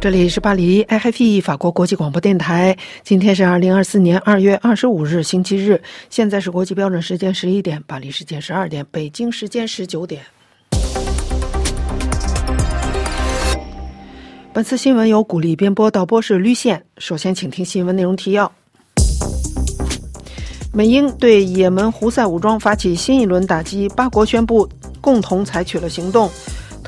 这里是巴黎 i h f e 法国国际广播电台。今天是二零二四年二月二十五日，星期日。现在是国际标准时间十一点，巴黎时间十二点，北京时间十九点。本次新闻由古力编播，导播是绿线。首先，请听新闻内容提要：美英对也门胡塞武装发起新一轮打击，八国宣布共同采取了行动。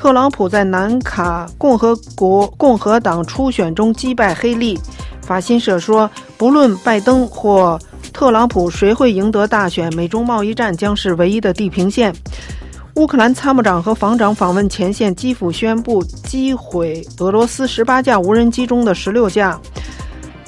特朗普在南卡共和国共和党初选中击败黑利。法新社说，不论拜登或特朗普谁会赢得大选，美中贸易战将是唯一的地平线。乌克兰参谋长和防长访问前线，基辅宣布击毁俄罗斯十八架无人机中的十六架。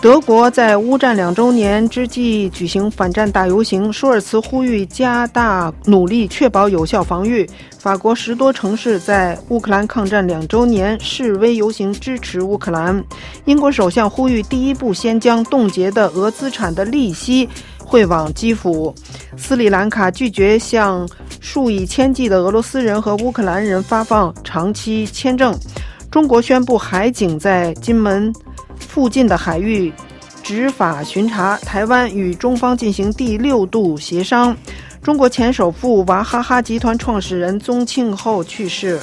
德国在乌战两周年之际举行反战大游行，舒尔茨呼吁加大努力，确保有效防御。法国十多城市在乌克兰抗战两周年示威游行，支持乌克兰。英国首相呼吁第一步先将冻结的俄资产的利息汇往基辅。斯里兰卡拒绝向数以千计的俄罗斯人和乌克兰人发放长期签证。中国宣布海警在金门。附近的海域执法巡查，台湾与中方进行第六度协商。中国前首富娃哈哈集团创始人宗庆后去世。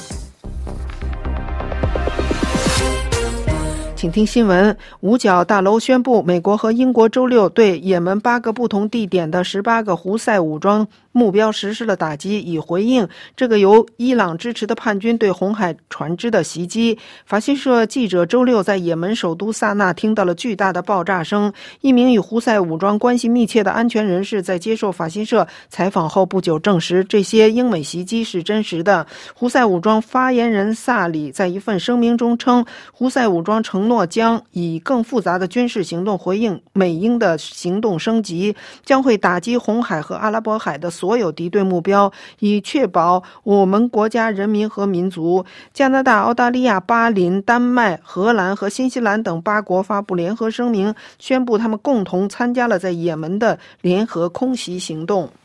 请听新闻：五角大楼宣布，美国和英国周六对也门八个不同地点的十八个胡塞武装。目标实施了打击，以回应这个由伊朗支持的叛军对红海船只的袭击。法新社记者周六在也门首都萨那听到了巨大的爆炸声。一名与胡塞武装关系密切的安全人士在接受法新社采访后不久证实，这些英美袭击是真实的。胡塞武装发言人萨里在一份声明中称，胡塞武装承诺将以更复杂的军事行动回应美英的行动升级，将会打击红海和阿拉伯海的。所有敌对目标，以确保我们国家人民和民族。加拿大、澳大利亚、巴林、丹麦、荷兰和新西兰等八国发布联合声明，宣布他们共同参加了在也门的联合空袭行动。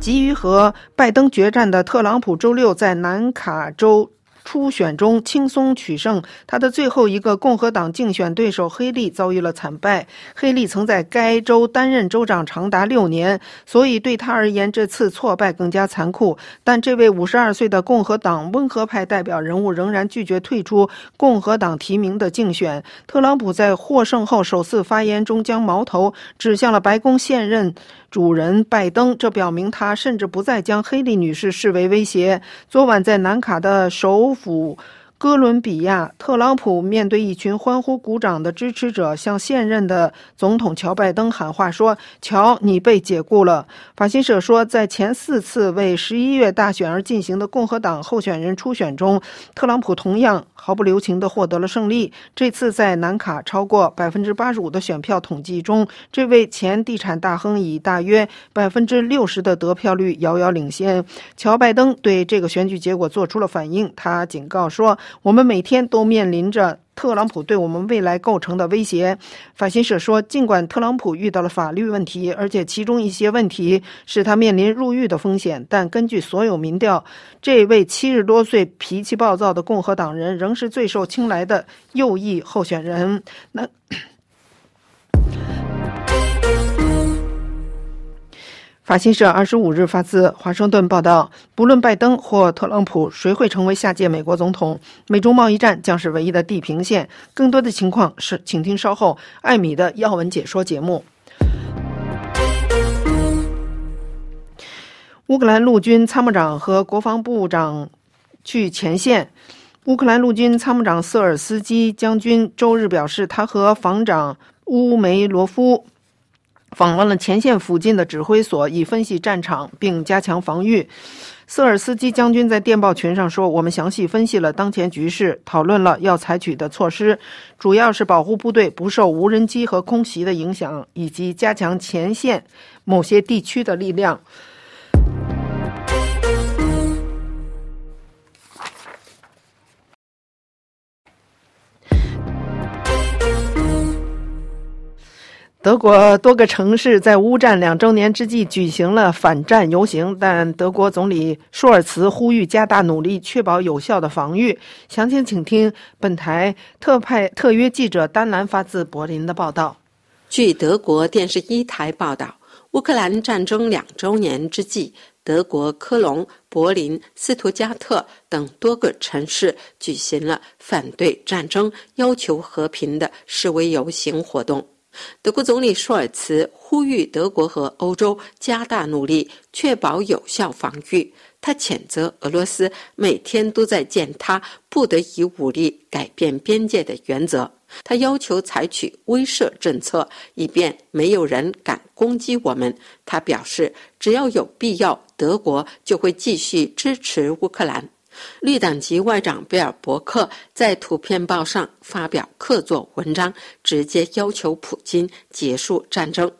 急于和拜登决战的特朗普，周六在南卡州。初选中轻松取胜，他的最后一个共和党竞选对手黑利遭遇了惨败。黑利曾在该州担任州长长达六年，所以对他而言，这次挫败更加残酷。但这位五十二岁的共和党温和派代表人物仍然拒绝退出共和党提名的竞选。特朗普在获胜后首次发言中将矛头指向了白宫现任。主人拜登，这表明他甚至不再将黑利女士视为威胁。昨晚在南卡的首府。哥伦比亚，特朗普面对一群欢呼鼓掌的支持者，向现任的总统乔拜登喊话说：“乔，你被解雇了。”法新社说，在前四次为十一月大选而进行的共和党候选人初选中，特朗普同样毫不留情地获得了胜利。这次在南卡超过百分之八十五的选票统计中，这位前地产大亨以大约百分之六十的得票率遥遥领先。乔拜登对这个选举结果做出了反应，他警告说。我们每天都面临着特朗普对我们未来构成的威胁。法新社说，尽管特朗普遇到了法律问题，而且其中一些问题是他面临入狱的风险，但根据所有民调，这位七十多岁、脾气暴躁的共和党人仍是最受青睐的右翼候选人。那。法新社二十五日发自华盛顿报道，不论拜登或特朗普谁会成为下届美国总统，美中贸易战将是唯一的地平线。更多的情况是，请听稍后艾米的要闻解说节目。乌克兰陆军参谋长和国防部长去前线。乌克兰陆军参谋长瑟尔斯基将军周日表示，他和防长乌梅罗夫。访问了前线附近的指挥所，以分析战场并加强防御。瑟尔斯基将军在电报群上说：“我们详细分析了当前局势，讨论了要采取的措施，主要是保护部队不受无人机和空袭的影响，以及加强前线某些地区的力量。”德国多个城市在乌战两周年之际举行了反战游行，但德国总理舒尔茨呼吁加大努力，确保有效的防御。详情请听本台特派特约记者丹兰发自柏林的报道。据德国电视一台报道，乌克兰战争两周年之际，德国科隆、柏林、斯图加特等多个城市举行了反对战争、要求和平的示威游行活动。德国总理舒尔茨呼吁德国和欧洲加大努力，确保有效防御。他谴责俄罗斯每天都在践踏不得以武力改变边界的原则。他要求采取威慑政策，以便没有人敢攻击我们。他表示，只要有必要，德国就会继续支持乌克兰。绿党籍外长贝尔伯克在《图片报》上发表客座文章，直接要求普京结束战争。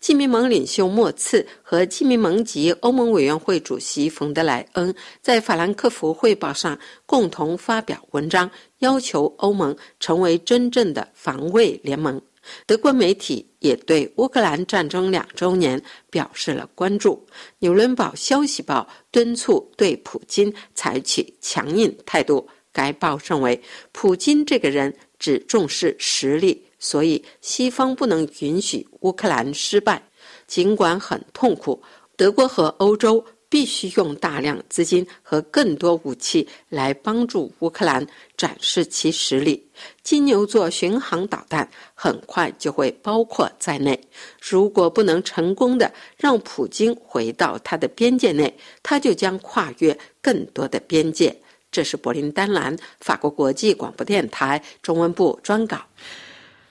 基民盟领袖莫茨和基民盟及欧盟委员会主席冯德莱恩在《法兰克福汇报》上共同发表文章，要求欧盟成为真正的防卫联盟。德国媒体也对乌克兰战争两周年表示了关注。纽伦堡消息报敦促对普京采取强硬态度。该报认为，普京这个人只重视实力，所以西方不能允许乌克兰失败。尽管很痛苦，德国和欧洲。必须用大量资金和更多武器来帮助乌克兰展示其实力。金牛座巡航导弹很快就会包括在内。如果不能成功的让普京回到他的边界内，他就将跨越更多的边界。这是柏林丹兰法国国际广播电台中文部专稿。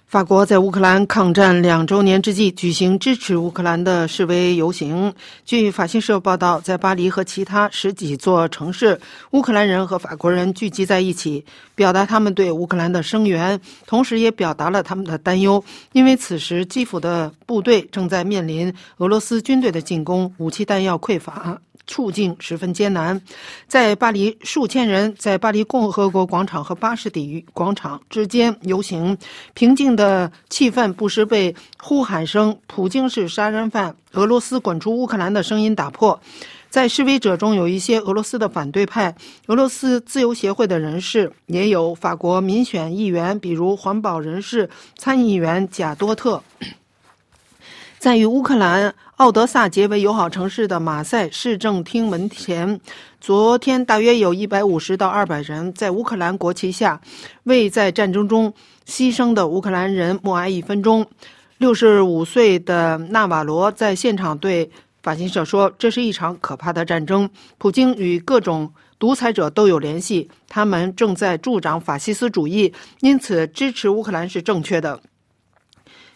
法国在乌克兰抗战两周年之际举行支持乌克兰的示威游行。据法新社报道，在巴黎和其他十几座城市，乌克兰人和法国人聚集在一起，表达他们对乌克兰的声援，同时也表达了他们的担忧，因为此时基辅的部队正在面临俄罗斯军队的进攻，武器弹药匮乏。处境十分艰难，在巴黎，数千人在巴黎共和国广场和巴士底广场之间游行。平静的气氛不时被呼喊声“普京是杀人犯，俄罗斯滚出乌克兰”的声音打破。在示威者中有一些俄罗斯的反对派、俄罗斯自由协会的人士，也有法国民选议员，比如环保人士参议员贾多特。在与乌克兰奥德萨结为友好城市的马赛市政厅门前，昨天大约有一百五十到二百人在乌克兰国旗下为在战争中牺牲的乌克兰人默哀一分钟。六十五岁的纳瓦罗在现场对法新社说：“这是一场可怕的战争。普京与各种独裁者都有联系，他们正在助长法西斯主义，因此支持乌克兰是正确的。”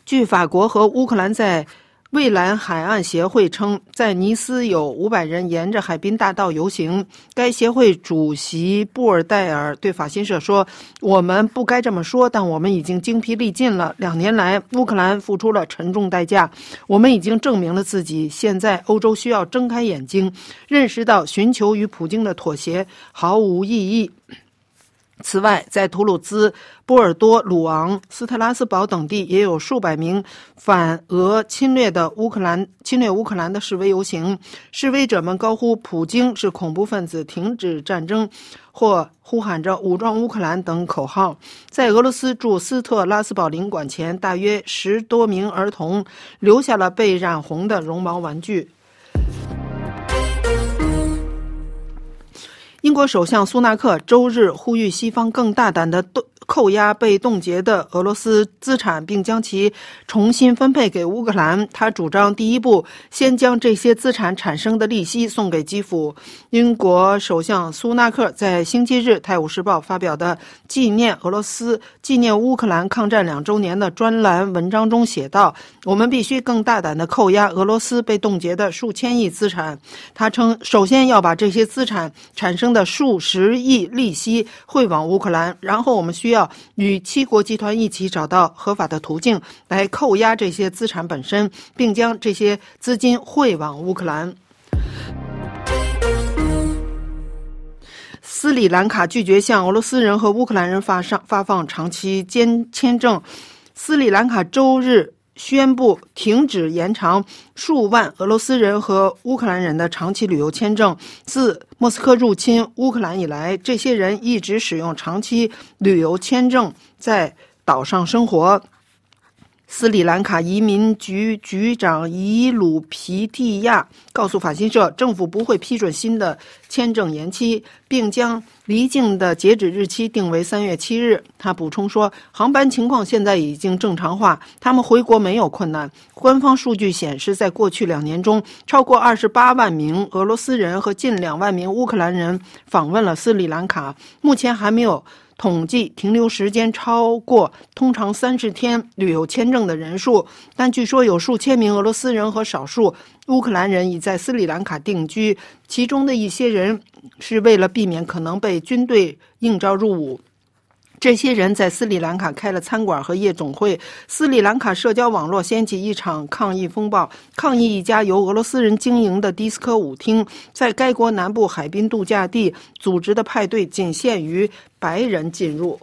据法国和乌克兰在蔚蓝海岸协会称，在尼斯有五百人沿着海滨大道游行。该协会主席布尔代尔对法新社说：“我们不该这么说，但我们已经精疲力尽了。两年来，乌克兰付出了沉重代价。我们已经证明了自己。现在，欧洲需要睁开眼睛，认识到寻求与普京的妥协毫无意义。”此外，在图鲁兹、波尔多、鲁昂、斯特拉斯堡等地，也有数百名反俄侵略的乌克兰侵略乌克兰的示威游行。示威者们高呼“普京是恐怖分子，停止战争”或呼喊着“武装乌克兰”等口号。在俄罗斯驻斯特拉斯堡领馆前，大约十多名儿童留下了被染红的绒毛玩具。英国首相苏纳克周日呼吁西方更大胆的扣押被冻结的俄罗斯资产，并将其重新分配给乌克兰。他主张第一步先将这些资产产生的利息送给基辅。英国首相苏纳克在星期日《泰晤士报》发表的纪念俄罗斯、纪念乌克兰抗战两周年的专栏文章中写道：“我们必须更大胆地扣押俄罗斯被冻结的数千亿资产。”他称，首先要把这些资产产生的数十亿利息汇往乌克兰，然后我们需要。与七国集团一起找到合法的途径来扣押这些资产本身，并将这些资金汇往乌克兰。斯里兰卡拒绝向俄罗斯人和乌克兰人发上发放长期签签证。斯里兰卡周日。宣布停止延长数万俄罗斯人和乌克兰人的长期旅游签证。自莫斯科入侵乌克兰以来，这些人一直使用长期旅游签证在岛上生活。斯里兰卡移民局局长伊鲁皮蒂亚告诉法新社，政府不会批准新的签证延期，并将离境的截止日期定为三月七日。他补充说，航班情况现在已经正常化，他们回国没有困难。官方数据显示，在过去两年中，超过二十八万名俄罗斯人和近两万名乌克兰人访问了斯里兰卡。目前还没有。统计停留时间超过通常三十天旅游签证的人数，但据说有数千名俄罗斯人和少数乌克兰人已在斯里兰卡定居，其中的一些人是为了避免可能被军队应召入伍。这些人在斯里兰卡开了餐馆和夜总会。斯里兰卡社交网络掀起一场抗议风暴，抗议一家由俄罗斯人经营的迪斯科舞厅在该国南部海滨度假地组织的派对仅限于白人进入。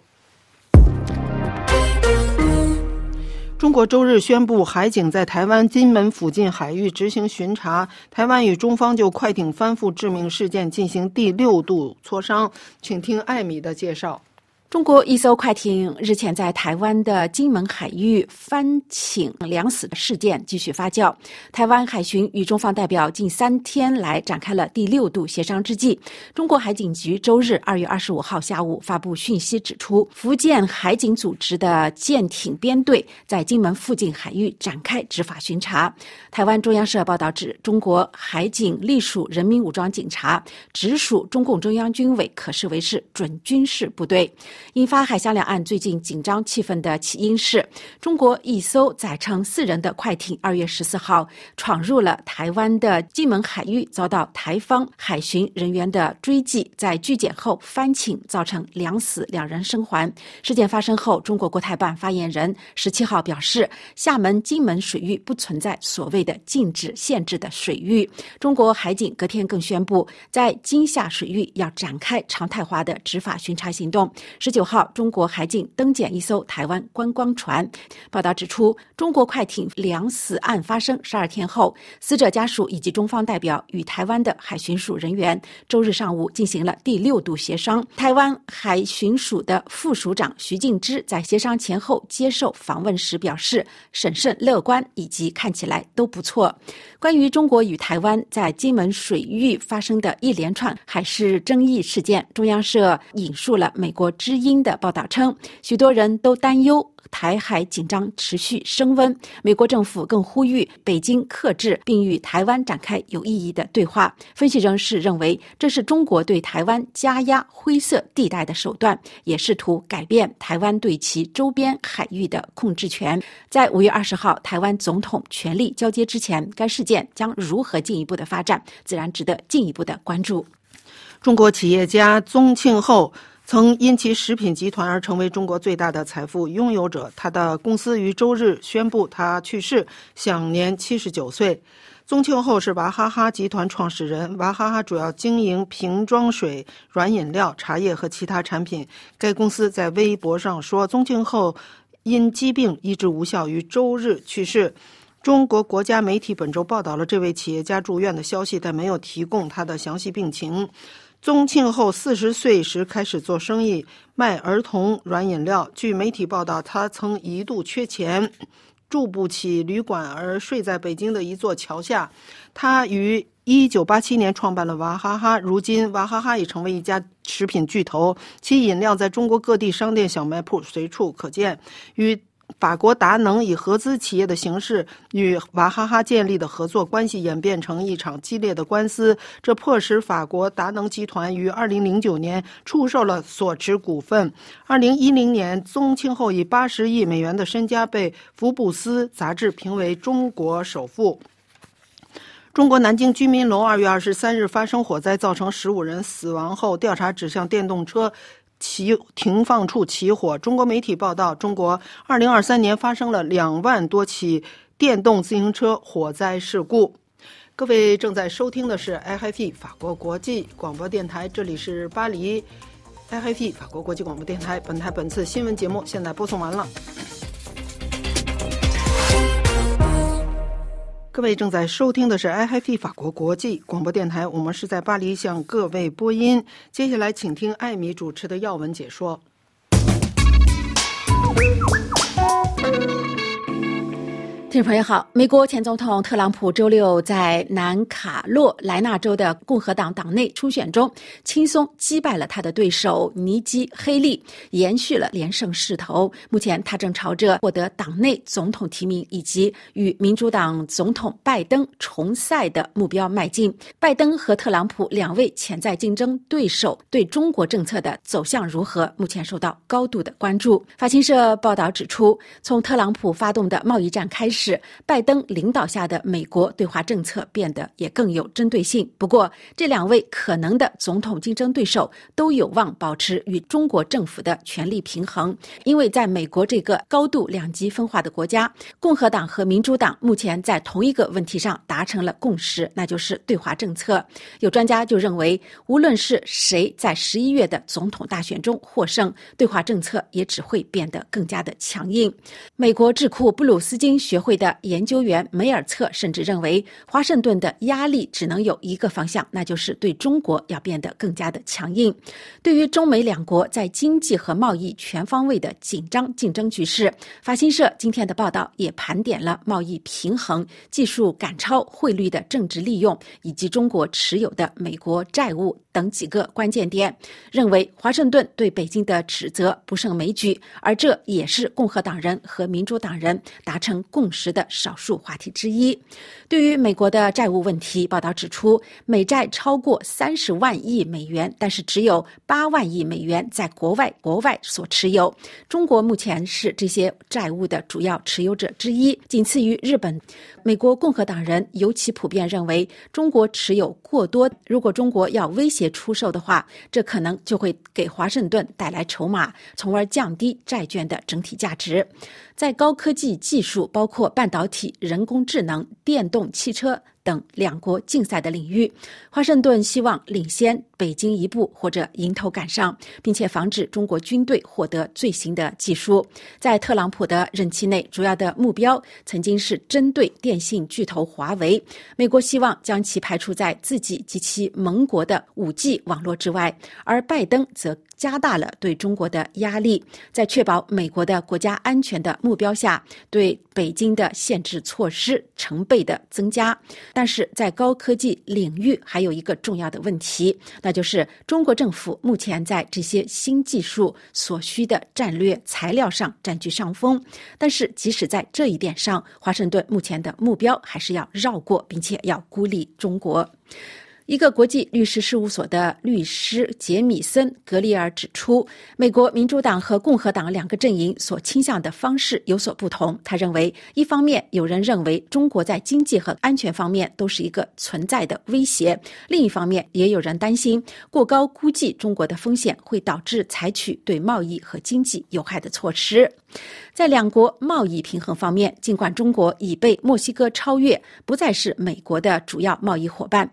中国周日宣布，海警在台湾金门附近海域执行巡查。台湾与中方就快艇翻覆致命事件进行第六度磋商。请听艾米的介绍。中国一艘快艇日前在台湾的金门海域翻艇两死的事件继续发酵。台湾海巡与中方代表近三天来展开了第六度协商之际，中国海警局周日二月二十五号下午发布讯息指出，福建海警组织的舰艇编队在金门附近海域展开执法巡查。台湾中央社报道指，中国海警隶属人民武装警察，直属中共中央军委，可视为是准军事部队。引发海峡两岸最近紧张气氛的起因是，中国一艘载乘四人的快艇二月十四号闯入了台湾的金门海域，遭到台方海巡人员的追击，在拒检后翻艇，造成两死两人生还。事件发生后，中国国台办发言人十七号表示，厦门、金门水域不存在所谓的禁止、限制的水域。中国海警隔天更宣布，在金厦水域要展开常态化的执法巡查行动。十九号，中国海警登检一艘台湾观光船。报道指出，中国快艇两死案发生十二天后，死者家属以及中方代表与台湾的海巡署人员周日上午进行了第六度协商。台湾海巡署的副署长徐敬之在协商前后接受访问时表示，审慎乐观以及看起来都不错。关于中国与台湾在金门水域发生的一连串海事争议事件，中央社引述了美国之。英的报道称，许多人都担忧台海紧张持续升温。美国政府更呼吁北京克制，并与台湾展开有意义的对话。分析人士认为，这是中国对台湾加压灰色地带的手段，也试图改变台湾对其周边海域的控制权。在五月二十号台湾总统权力交接之前，该事件将如何进一步的发展，自然值得进一步的关注。中国企业家宗庆后。曾因其食品集团而成为中国最大的财富拥有者。他的公司于周日宣布他去世，享年七十九岁。宗庆后是娃哈哈集团创始人。娃哈哈主要经营瓶装水、软饮料、茶叶和其他产品。该公司在微博上说，宗庆后因疾病医治无效，于周日去世。中国国家媒体本周报道了这位企业家住院的消息，但没有提供他的详细病情。宗庆后四十岁时开始做生意，卖儿童软饮料。据媒体报道，他曾一度缺钱，住不起旅馆，而睡在北京的一座桥下。他于一九八七年创办了娃哈哈，如今娃哈哈已成为一家食品巨头，其饮料在中国各地商店、小卖铺随处可见。与法国达能以合资企业的形式与娃哈哈建立的合作关系演变成一场激烈的官司，这迫使法国达能集团于2009年出售了所持股份。2010年，宗庆后以80亿美元的身家被《福布斯》杂志评为中国首富。中国南京居民楼2月23日发生火灾，造成15人死亡后，调查指向电动车。起停放处起火。中国媒体报道，中国二零二三年发生了两万多起电动自行车火灾事故。各位正在收听的是 IFP 法国国际广播电台，这里是巴黎 IFP 法国国际广播电台。本台本次新闻节目现在播送完了。各位正在收听的是 IFP 法国国际广播电台，我们是在巴黎向各位播音。接下来，请听艾米主持的要闻解说。听众朋友好，美国前总统特朗普周六在南卡罗来纳州的共和党党内初选中轻松击败了他的对手尼基·黑利，延续了连胜势头。目前他正朝着获得党内总统提名以及与民主党总统拜登重赛的目标迈进。拜登和特朗普两位潜在竞争对手对中国政策的走向如何，目前受到高度的关注。法新社报道指出，从特朗普发动的贸易战开始。是拜登领导下的美国对华政策变得也更有针对性。不过，这两位可能的总统竞争对手都有望保持与中国政府的权力平衡，因为在美国这个高度两极分化的国家，共和党和民主党目前在同一个问题上达成了共识，那就是对华政策。有专家就认为，无论是谁在十一月的总统大选中获胜，对华政策也只会变得更加的强硬。美国智库布鲁斯金学会。会的研究员梅尔策甚至认为，华盛顿的压力只能有一个方向，那就是对中国要变得更加的强硬。对于中美两国在经济和贸易全方位的紧张竞争局势，法新社今天的报道也盘点了贸易平衡、技术赶超、汇率的政治利用以及中国持有的美国债务等几个关键点，认为华盛顿对北京的指责不胜枚举，而这也是共和党人和民主党人达成共识。的少数话题之一。对于美国的债务问题，报道指出，美债超过三十万亿美元，但是只有八万亿美元在国外国外所持有。中国目前是这些债务的主要持有者之一，仅次于日本。美国共和党人尤其普遍认为，中国持有过多。如果中国要威胁出售的话，这可能就会给华盛顿带来筹码，从而降低债券的整体价值。在高科技技术，包括半导体、人工智能、电动汽车。等两国竞赛的领域，华盛顿希望领先北京一步或者迎头赶上，并且防止中国军队获得最新的技术。在特朗普的任期内，主要的目标曾经是针对电信巨头华为，美国希望将其排除在自己及其盟国的五 G 网络之外，而拜登则。加大了对中国的压力，在确保美国的国家安全的目标下，对北京的限制措施成倍的增加。但是在高科技领域，还有一个重要的问题，那就是中国政府目前在这些新技术所需的战略材料上占据上风。但是即使在这一点上，华盛顿目前的目标还是要绕过，并且要孤立中国。一个国际律师事务所的律师杰米森·格里尔指出，美国民主党和共和党两个阵营所倾向的方式有所不同。他认为，一方面有人认为中国在经济和安全方面都是一个存在的威胁；另一方面，也有人担心过高估计中国的风险会导致采取对贸易和经济有害的措施。在两国贸易平衡方面，尽管中国已被墨西哥超越，不再是美国的主要贸易伙伴。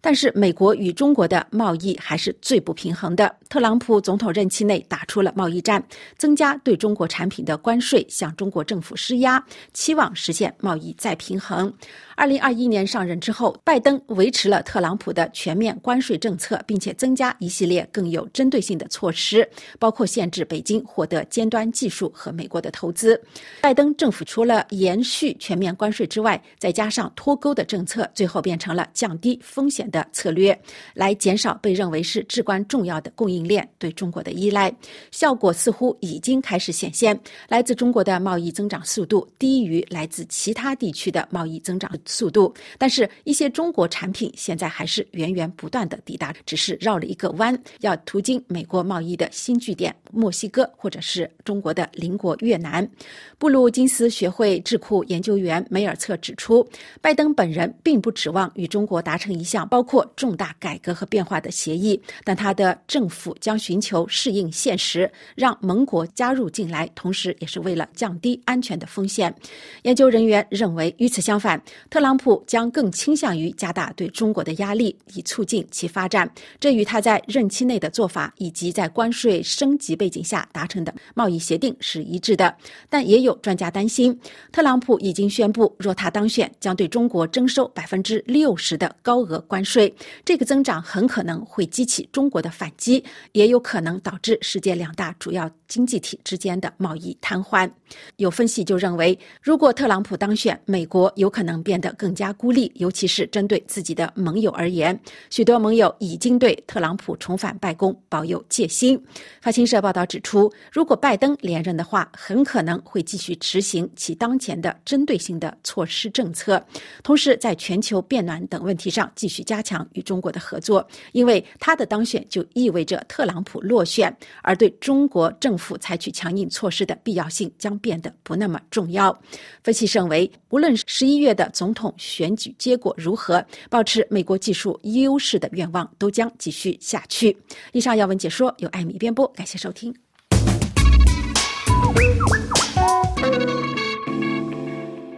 但是，美国与中国的贸易还是最不平衡的。特朗普总统任期内打出了贸易战，增加对中国产品的关税，向中国政府施压，期望实现贸易再平衡。二零二一年上任之后，拜登维持了特朗普的全面关税政策，并且增加一系列更有针对性的措施，包括限制北京获得尖端技术和美国的投资。拜登政府除了延续全面关税之外，再加上脱钩的政策，最后变成了降低风险的策略，来减少被认为是至关重要的供应链对中国的依赖。效果似乎已经开始显现，来自中国的贸易增长速度低于来自其他地区的贸易增长。速度，但是一些中国产品现在还是源源不断的抵达，只是绕了一个弯，要途经美国贸易的新据点墨西哥，或者是中国的邻国越南。布鲁金斯学会智库研究员梅尔策指出，拜登本人并不指望与中国达成一项包括重大改革和变化的协议，但他的政府将寻求适应现实，让盟国加入进来，同时也是为了降低安全的风险。研究人员认为，与此相反，特。特朗普将更倾向于加大对中国的压力，以促进其发展。这与他在任期内的做法以及在关税升级背景下达成的贸易协定是一致的。但也有专家担心，特朗普已经宣布，若他当选，将对中国征收百分之六十的高额关税。这个增长很可能会激起中国的反击，也有可能导致世界两大主要经济体之间的贸易瘫痪。有分析就认为，如果特朗普当选，美国有可能变得更加孤立，尤其是针对自己的盟友而言。许多盟友已经对特朗普重返白宫抱有戒心。法新社报道指出，如果拜登连任的话，很可能会继续执行其当前的针对性的措施政策，同时在全球变暖等问题上继续加强与中国的合作。因为他的当选就意味着特朗普落选，而对中国政府采取强硬措施的必要性将。变得不那么重要。分析认为，无论十一月的总统选举结果如何，保持美国技术优势的愿望都将继续下去。以上要闻解说由艾米编播，感谢收听。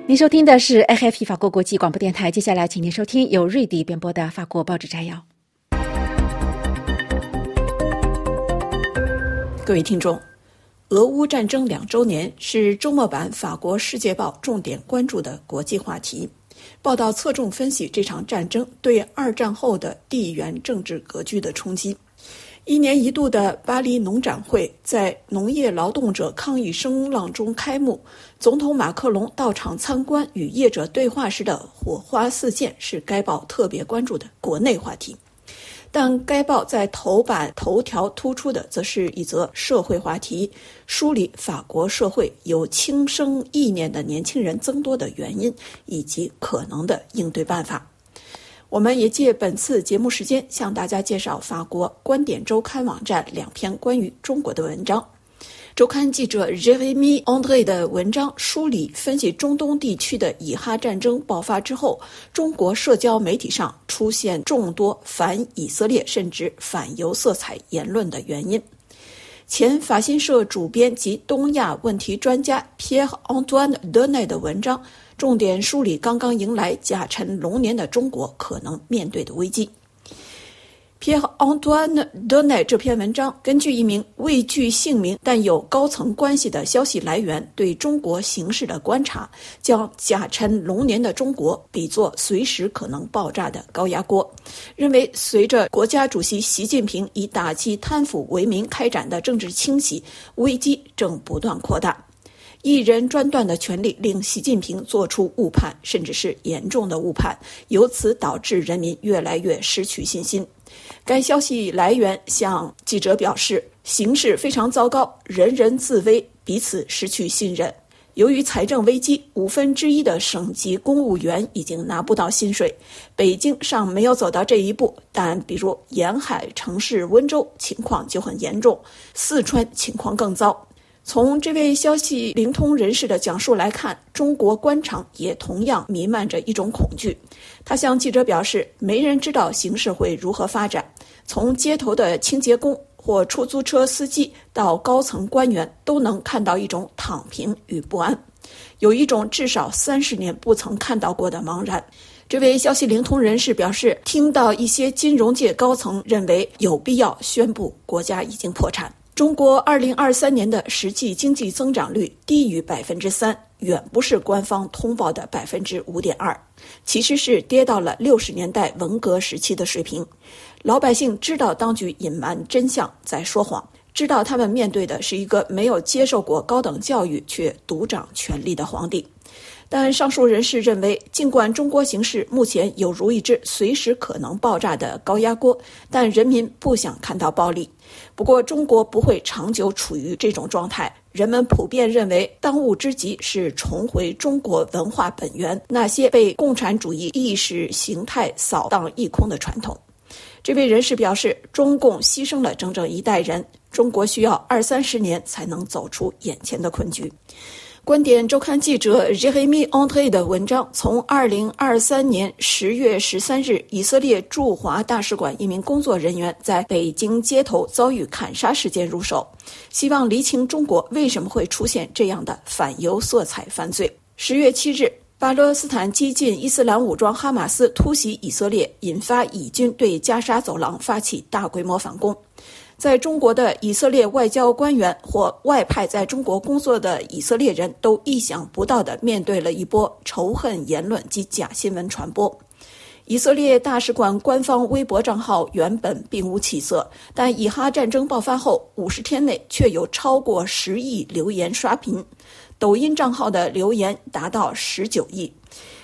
您收听的是 AFP 法国国际广播电台，接下来请您收听由瑞迪编播的法国报纸摘要。各位听众。俄乌战争两周年是周末版法国《世界报》重点关注的国际话题。报道侧重分析这场战争对二战后的地缘政治格局的冲击。一年一度的巴黎农展会在农业劳动者抗议声浪中开幕，总统马克龙到场参观与业者对话时的火花四溅是该报特别关注的国内话题。但该报在头版头条突出的，则是一则社会话题，梳理法国社会有轻生意念的年轻人增多的原因以及可能的应对办法。我们也借本次节目时间，向大家介绍法国观点周刊网站两篇关于中国的文章。周刊记者 Jeremy Andre 的文章梳理分析中东地区的以哈战争爆发之后，中国社交媒体上出现众多反以色列甚至反犹色彩言论的原因。前法新社主编及东亚问题专家 Pierre Antoine Dene 的文章重点梳理刚刚迎来甲辰龙年的中国可能面对的危机。Pierre Antoine Donnet 这篇文章根据一名未具姓名但有高层关系的消息来源对中国形势的观察，将甲辰龙年的中国比作随时可能爆炸的高压锅，认为随着国家主席习近平以打击贪腐为名开展的政治清洗，危机正不断扩大。一人专断的权力令习近平做出误判，甚至是严重的误判，由此导致人民越来越失去信心。该消息来源向记者表示，形势非常糟糕，人人自危，彼此失去信任。由于财政危机，五分之一的省级公务员已经拿不到薪水。北京尚没有走到这一步，但比如沿海城市温州情况就很严重，四川情况更糟。从这位消息灵通人士的讲述来看，中国官场也同样弥漫着一种恐惧。他向记者表示，没人知道形势会如何发展。从街头的清洁工或出租车司机到高层官员，都能看到一种躺平与不安，有一种至少三十年不曾看到过的茫然。这位消息灵通人士表示，听到一些金融界高层认为有必要宣布国家已经破产。中国二零二三年的实际经济增长率低于百分之三，远不是官方通报的百分之五点二，其实是跌到了六十年代文革时期的水平。老百姓知道当局隐瞒真相，在说谎，知道他们面对的是一个没有接受过高等教育却独掌权力的皇帝。但上述人士认为，尽管中国形势目前有如一只随时可能爆炸的高压锅，但人民不想看到暴力。不过，中国不会长久处于这种状态。人们普遍认为，当务之急是重回中国文化本源，那些被共产主义意识形态扫荡一空的传统。这位人士表示，中共牺牲了整整一代人，中国需要二三十年才能走出眼前的困局。观点周刊记者 Jeremy a n t r e 的文章从2023年10月13日以色列驻华大使馆一名工作人员在北京街头遭遇砍杀事件入手，希望厘清中国为什么会出现这样的反犹色彩犯罪。10月7日，巴勒斯坦激进伊斯兰武装哈马斯突袭以色列，引发以军对加沙走廊发起大规模反攻。在中国的以色列外交官员或外派在中国工作的以色列人都意想不到地面对了一波仇恨言论及假新闻传播。以色列大使馆官方微博账号原本并无起色，但以哈战争爆发后五十天内却有超过十亿留言刷屏。抖音账号的留言达到十九亿，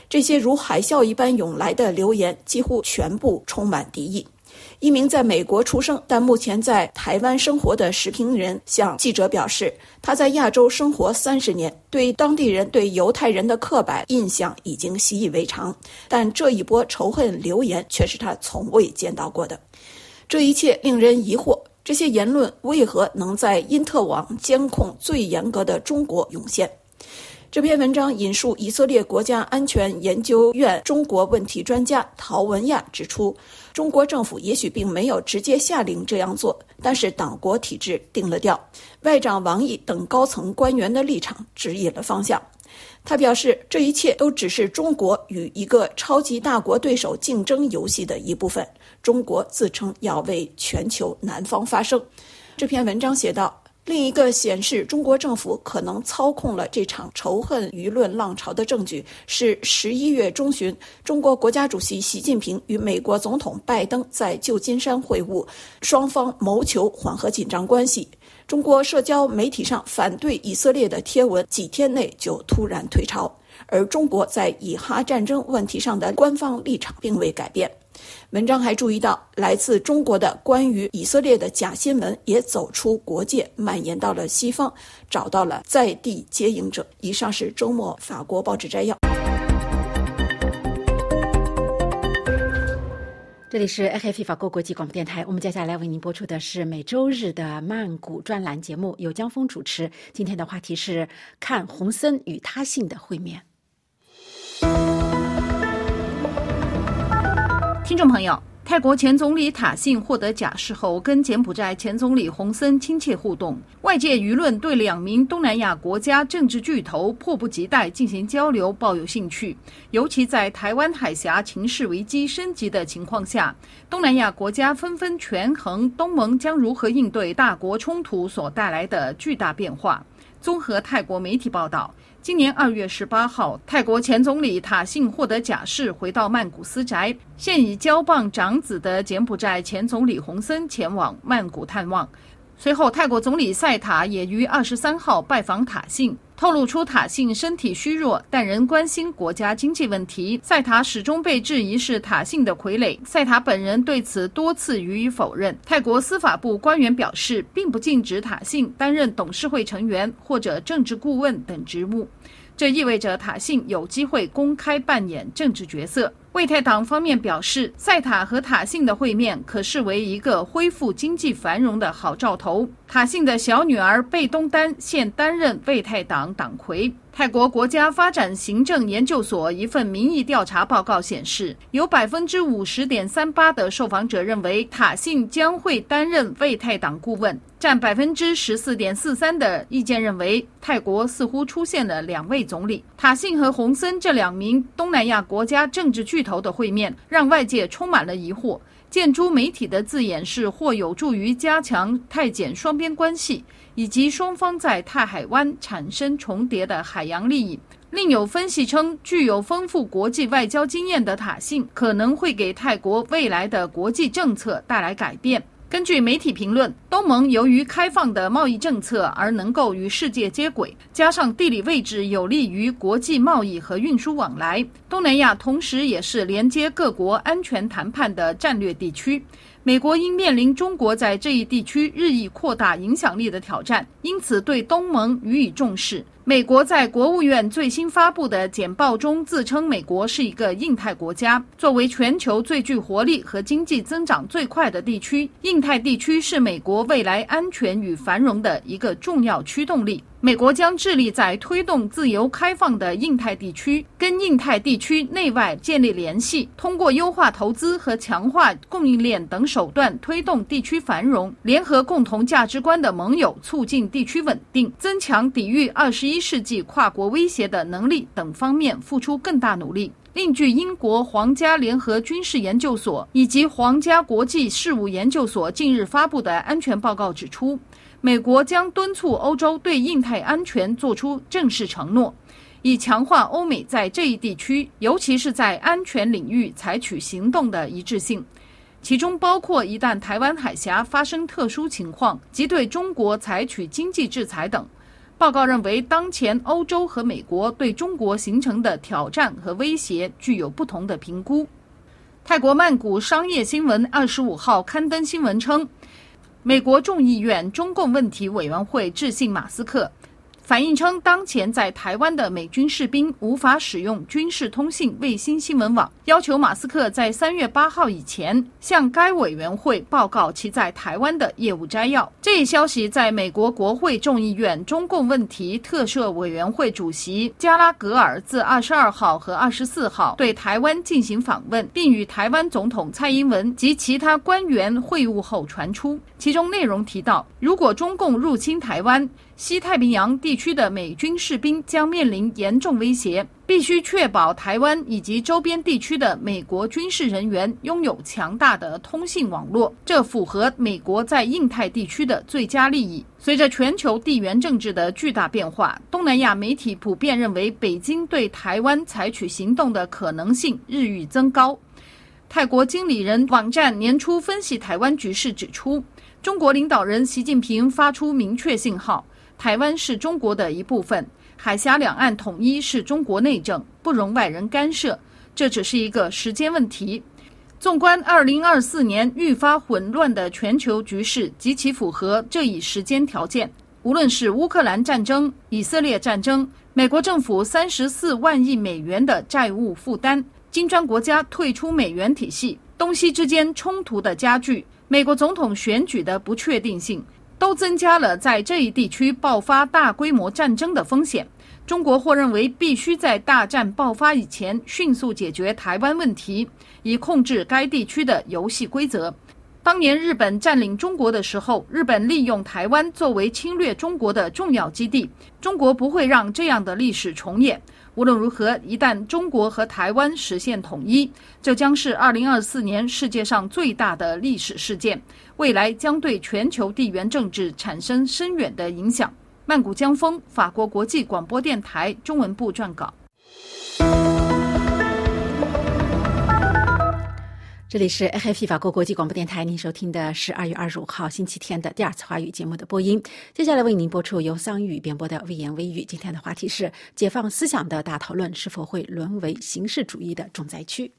这些如海啸一般涌来的留言几乎全部充满敌意。一名在美国出生但目前在台湾生活的时评人向记者表示，他在亚洲生活三十年，对当地人对犹太人的刻板印象已经习以为常，但这一波仇恨留言却是他从未见到过的。这一切令人疑惑。这些言论为何能在因特网监控最严格的中国涌现？这篇文章引述以色列国家安全研究院中国问题专家陶文亚指出，中国政府也许并没有直接下令这样做，但是党国体制定了调，外长王毅等高层官员的立场指引了方向。他表示，这一切都只是中国与一个超级大国对手竞争游戏的一部分。中国自称要为全球南方发声。这篇文章写道：“另一个显示中国政府可能操控了这场仇恨舆论浪潮的证据是十一月中旬，中国国家主席习近平与美国总统拜登在旧金山会晤，双方谋求缓和紧张关系。中国社交媒体上反对以色列的贴文几天内就突然退潮，而中国在以哈战争问题上的官方立场并未改变。”文章还注意到，来自中国的关于以色列的假新闻也走出国界，蔓延到了西方，找到了在地接应者。以上是周末法国报纸摘要。这里是 f 非法国国际广播电台，我们接下来为您播出的是每周日的曼谷专栏节目，由江峰主持。今天的话题是看洪森与他信的会面。听众朋友，泰国前总理塔信获得假释后，跟柬埔寨前总理洪森亲切互动。外界舆论对两名东南亚国家政治巨头迫不及待进行交流抱有兴趣，尤其在台湾海峡情势危机升级的情况下，东南亚国家纷纷权衡东盟将如何应对大国冲突所带来的巨大变化。综合泰国媒体报道。今年二月十八号，泰国前总理塔信获得假释，回到曼谷私宅。现已交棒长子的柬埔寨前总理洪森前往曼谷探望。随后，泰国总理赛塔也于二十三号拜访塔信，透露出塔信身体虚弱，但仍关心国家经济问题。塞塔始终被质疑是塔信的傀儡，塞塔本人对此多次予以否认。泰国司法部官员表示，并不禁止塔信担任董事会成员或者政治顾问等职务，这意味着塔信有机会公开扮演政治角色。魏泰党方面表示，塞塔和塔信的会面可视为一个恢复经济繁荣的好兆头。塔信的小女儿贝东丹现担任为泰党党魁。泰国国家发展行政研究所一份民意调查报告显示，有百分之五十点三八的受访者认为塔信将会担任为泰党顾问，占百分之十四点四三的意见认为泰国似乎出现了两位总理。塔信和洪森这两名东南亚国家政治巨头的会面，让外界充满了疑惑。建筑媒体的字眼是或有助于加强泰柬双边关系。以及双方在泰海湾产生重叠的海洋利益。另有分析称，具有丰富国际外交经验的塔信可能会给泰国未来的国际政策带来改变。根据媒体评论，东盟由于开放的贸易政策而能够与世界接轨，加上地理位置有利于国际贸易和运输往来，东南亚同时也是连接各国安全谈判的战略地区。美国应面临中国在这一地区日益扩大影响力的挑战，因此对东盟予以重视。美国在国务院最新发布的简报中自称，美国是一个印太国家，作为全球最具活力和经济增长最快的地区，印太地区是美国未来安全与繁荣的一个重要驱动力。美国将致力在推动自由开放的印太地区，跟印太地区内外建立联系，通过优化投资和强化供应链等手段推动地区繁荣，联合共同价值观的盟友，促进地区稳定，增强抵御二十一世纪跨国威胁的能力等方面付出更大努力。另据英国皇家联合军事研究所以及皇家国际事务研究所近日发布的安全报告指出。美国将敦促欧洲对印太安全作出正式承诺，以强化欧美在这一地区，尤其是在安全领域采取行动的一致性，其中包括一旦台湾海峡发生特殊情况，即对中国采取经济制裁等。报告认为，当前欧洲和美国对中国形成的挑战和威胁具有不同的评估。泰国曼谷商业新闻二十五号刊登新闻称。美国众议院中共问题委员会致信马斯克。反映称，当前在台湾的美军士兵无法使用军事通信卫星新闻网，要求马斯克在三月八号以前向该委员会报告其在台湾的业务摘要。这一消息在美国国会众议院中共问题特设委员会主席加拉格尔自二十二号和二十四号对台湾进行访问，并与台湾总统蔡英文及其他官员会晤后传出。其中内容提到，如果中共入侵台湾，西太平洋地区的美军士兵将面临严重威胁，必须确保台湾以及周边地区的美国军事人员拥有强大的通信网络，这符合美国在印太地区的最佳利益。随着全球地缘政治的巨大变化，东南亚媒体普遍认为北京对台湾采取行动的可能性日益增高。泰国经理人网站年初分析台湾局势指出，中国领导人习近平发出明确信号。台湾是中国的一部分，海峡两岸统一是中国内政，不容外人干涉。这只是一个时间问题。纵观二零二四年愈发混乱的全球局势，极其符合这一时间条件。无论是乌克兰战争、以色列战争、美国政府三十四万亿美元的债务负担、金砖国家退出美元体系、东西之间冲突的加剧、美国总统选举的不确定性。都增加了在这一地区爆发大规模战争的风险。中国或认为必须在大战爆发以前迅速解决台湾问题，以控制该地区的游戏规则。当年日本占领中国的时候，日本利用台湾作为侵略中国的重要基地。中国不会让这样的历史重演。无论如何，一旦中国和台湾实现统一，这将是2024年世界上最大的历史事件，未来将对全球地缘政治产生深远的影响。曼谷江峰，法国国际广播电台中文部撰稿。这里是 AFP 法国国际广播电台，您收听的是二月二十五号星期天的第二次华语节目的播音。接下来为您播出由桑宇编播的微言微语。今天的话题是：解放思想的大讨论是否会沦为形式主义的重灾区？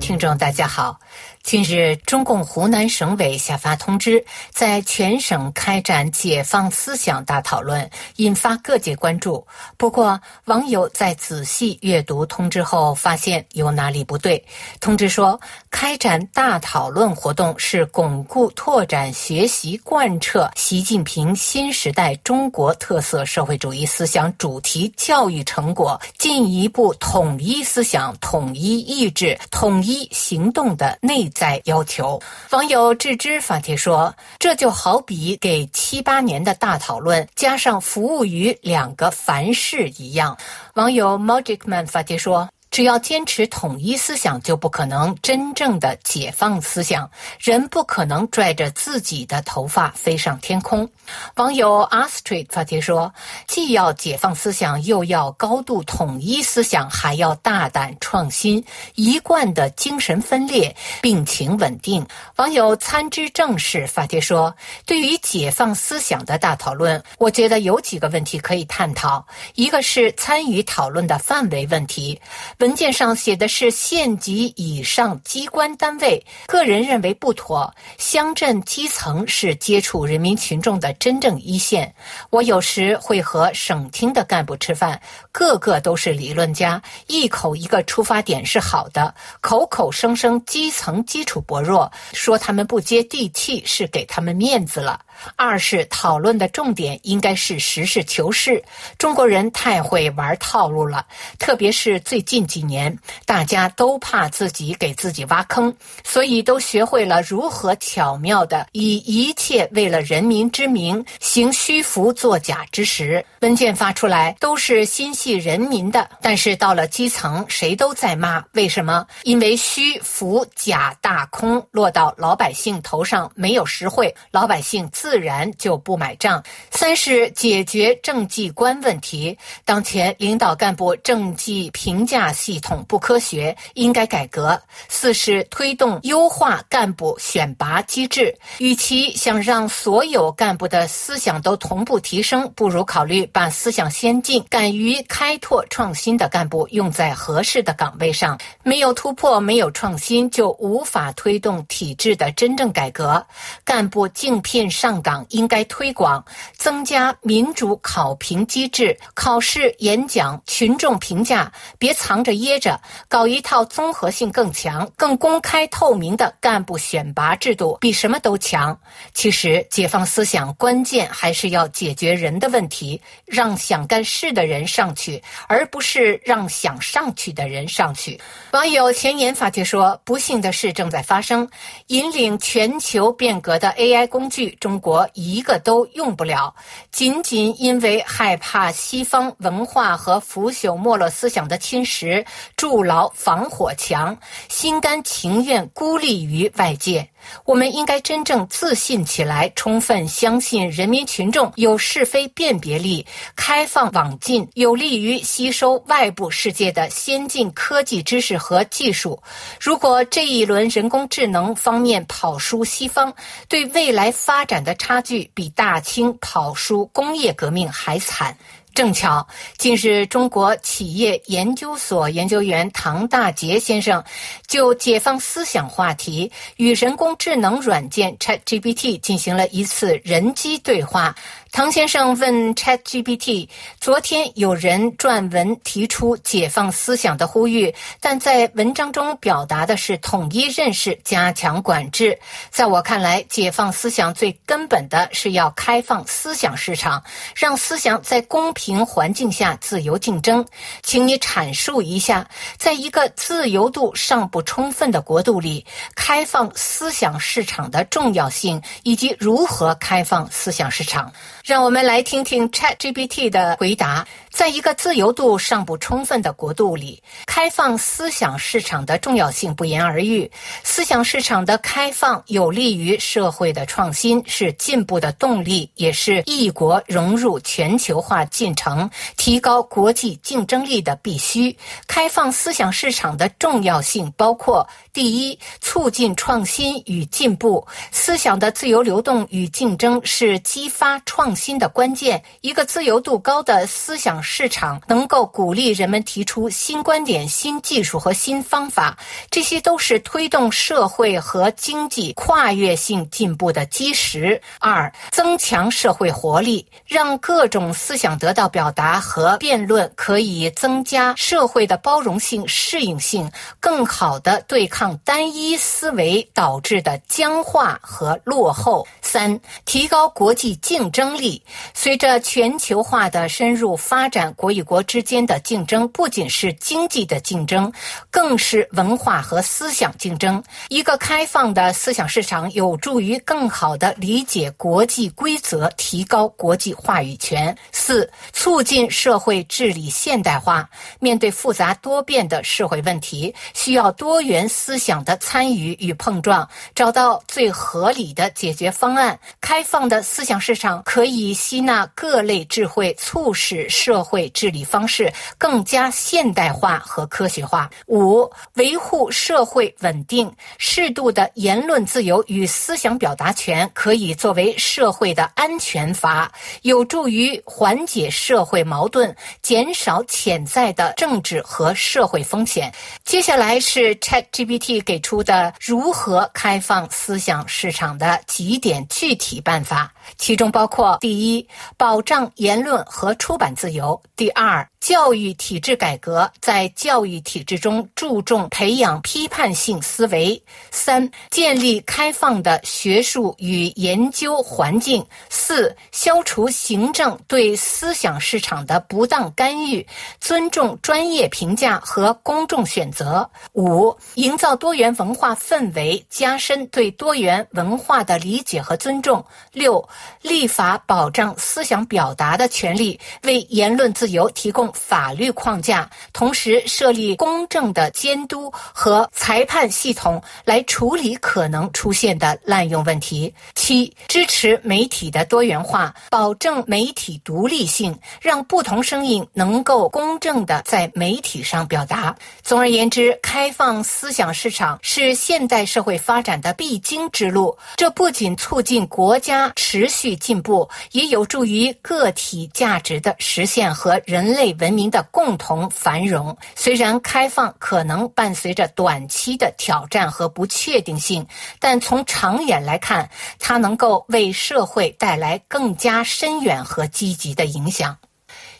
听众，大家好。近日，中共湖南省委下发通知，在全省开展解放思想大讨论，引发各界关注。不过，网友在仔细阅读通知后，发现有哪里不对。通知说，开展大讨论活动是巩固、拓展、学习、贯彻习近平新时代中国特色社会主义思想主题教育成果进一步统一思想、统一意志、统一行动的内。在要求网友置之发帖说：“这就好比给七八年的大讨论加上服务于两个凡事一样。”网友 Magicman 发帖说。只要坚持统一思想，就不可能真正的解放思想。人不可能拽着自己的头发飞上天空。网友 Astrid 发帖说：“既要解放思想，又要高度统一思想，还要大胆创新。一贯的精神分裂，病情稳定。”网友参知正事发帖说：“对于解放思想的大讨论，我觉得有几个问题可以探讨。一个是参与讨论的范围问题。”文件上写的是县级以上机关单位，个人认为不妥。乡镇基层是接触人民群众的真正一线。我有时会和省厅的干部吃饭，个个都是理论家，一口一个出发点是好的，口口声声基层基础薄弱，说他们不接地气是给他们面子了。二是讨论的重点应该是实事求是。中国人太会玩套路了，特别是最近几年，大家都怕自己给自己挖坑，所以都学会了如何巧妙的以一切为了人民之名行虚浮作假之实。文件发出来都是心系人民的，但是到了基层，谁都在骂。为什么？因为虚浮假大空落到老百姓头上没有实惠，老百姓自。然就不买账。三是解决政绩观问题，当前领导干部政绩评价系统不科学，应该改革。四是推动优化干部选拔机制，与其想让所有干部的思想都同步提升，不如考虑把思想先进、敢于开拓创新的干部用在合适的岗位上。没有突破，没有创新，就无法推动体制的真正改革。干部竞聘上。岗应该推广增加民主考评机制，考试、演讲、群众评价，别藏着掖着，搞一套综合性更强、更公开透明的干部选拔制度，比什么都强。其实，解放思想关键还是要解决人的问题，让想干事的人上去，而不是让想上去的人上去。网友前言发帖说：“不幸的事正在发生，引领全球变革的 AI 工具，中。”国一个都用不了，仅仅因为害怕西方文化和腐朽没落思想的侵蚀，筑牢防火墙，心甘情愿孤立于外界。我们应该真正自信起来，充分相信人民群众有是非辨别力，开放网进，有利于吸收外部世界的先进科技知识和技术。如果这一轮人工智能方面跑输西方，对未来发展的差距比大清跑输工业革命还惨。正巧，近日中国企业研究所研究员唐大杰先生就解放思想话题与人工智能软件 ChatGPT 进行了一次人机对话。唐先生问 ChatGPT：“ 昨天有人撰文提出解放思想的呼吁，但在文章中表达的是统一认识、加强管制。在我看来，解放思想最根本的是要开放思想市场，让思想在公平环境下自由竞争。请你阐述一下，在一个自由度尚不充分的国度里，开放思想市场的重要性，以及如何开放思想市场。”让我们来听听 ChatGPT 的回答。在一个自由度尚不充分的国度里，开放思想市场的重要性不言而喻。思想市场的开放有利于社会的创新，是进步的动力，也是一国融入全球化进程、提高国际竞争力的必须。开放思想市场的重要性包括：第一，促进创新与进步。思想的自由流动与竞争是激发创新的关键。一个自由度高的思想。市场能够鼓励人们提出新观点、新技术和新方法，这些都是推动社会和经济跨越性进步的基石。二、增强社会活力，让各种思想得到表达和辩论，可以增加社会的包容性、适应性，更好的对抗单一思维导致的僵化和落后。三、提高国际竞争力，随着全球化的深入发。展展国与国之间的竞争不仅是经济的竞争，更是文化和思想竞争。一个开放的思想市场有助于更好地理解国际规则，提高国际话语权。四、促进社会治理现代化。面对复杂多变的社会问题，需要多元。思想的参与与碰撞，找到最合理的解决方案。开放的思想市场可以吸纳各类智慧，促使社社会治理方式更加现代化和科学化。五、维护社会稳定，适度的言论自由与思想表达权可以作为社会的安全阀，有助于缓解社会矛盾，减少潜在的政治和社会风险。接下来是 ChatGPT 给出的如何开放思想市场的几点具体办法，其中包括：第一，保障言论和出版自由；第二，教育体制改革，在教育体制中注重培养批判性思维；三，建立开放的学术与研究环境；四，消除行政对思想市场的不当干预，尊重专业评价和公众选择。五，营造多元文化氛围，加深对多元文化的理解和尊重。六，立法保障思想表达的权利，为言论自由提供法律框架，同时设立公正的监督和裁判系统来处理可能出现的滥用问题。七，支持媒体的多元化，保证媒体独立性，让不同声音能够公正的在媒体上表达。总而言之。开放思想市场是现代社会发展的必经之路，这不仅促进国家持续进步，也有助于个体价值的实现和人类文明的共同繁荣。虽然开放可能伴随着短期的挑战和不确定性，但从长远来看，它能够为社会带来更加深远和积极的影响。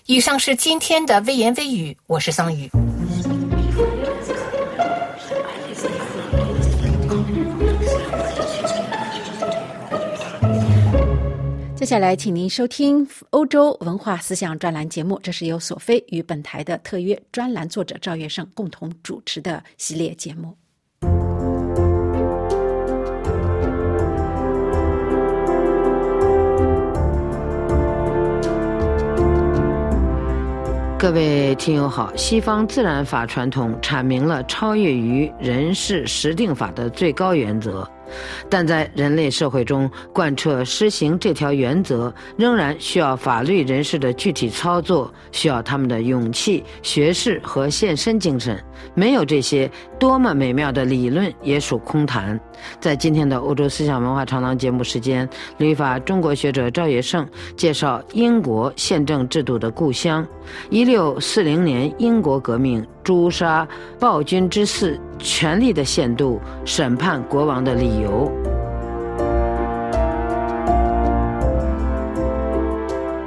以上是今天的微言微语，我是桑宇。接下来，请您收听欧洲文化思想专栏节目。这是由索菲与本台的特约专栏作者赵月胜共同主持的系列节目。各位听友好，西方自然法传统阐明了超越于人事实定法的最高原则。但在人类社会中贯彻施行这条原则，仍然需要法律人士的具体操作，需要他们的勇气、学识和献身精神。没有这些，多么美妙的理论也属空谈。在今天的欧洲思想文化长廊节目时间，旅法中国学者赵野胜介绍英国宪政制度的故乡——一六四零年英国革命诛杀暴君之嗣。权力的限度，审判国王的理由。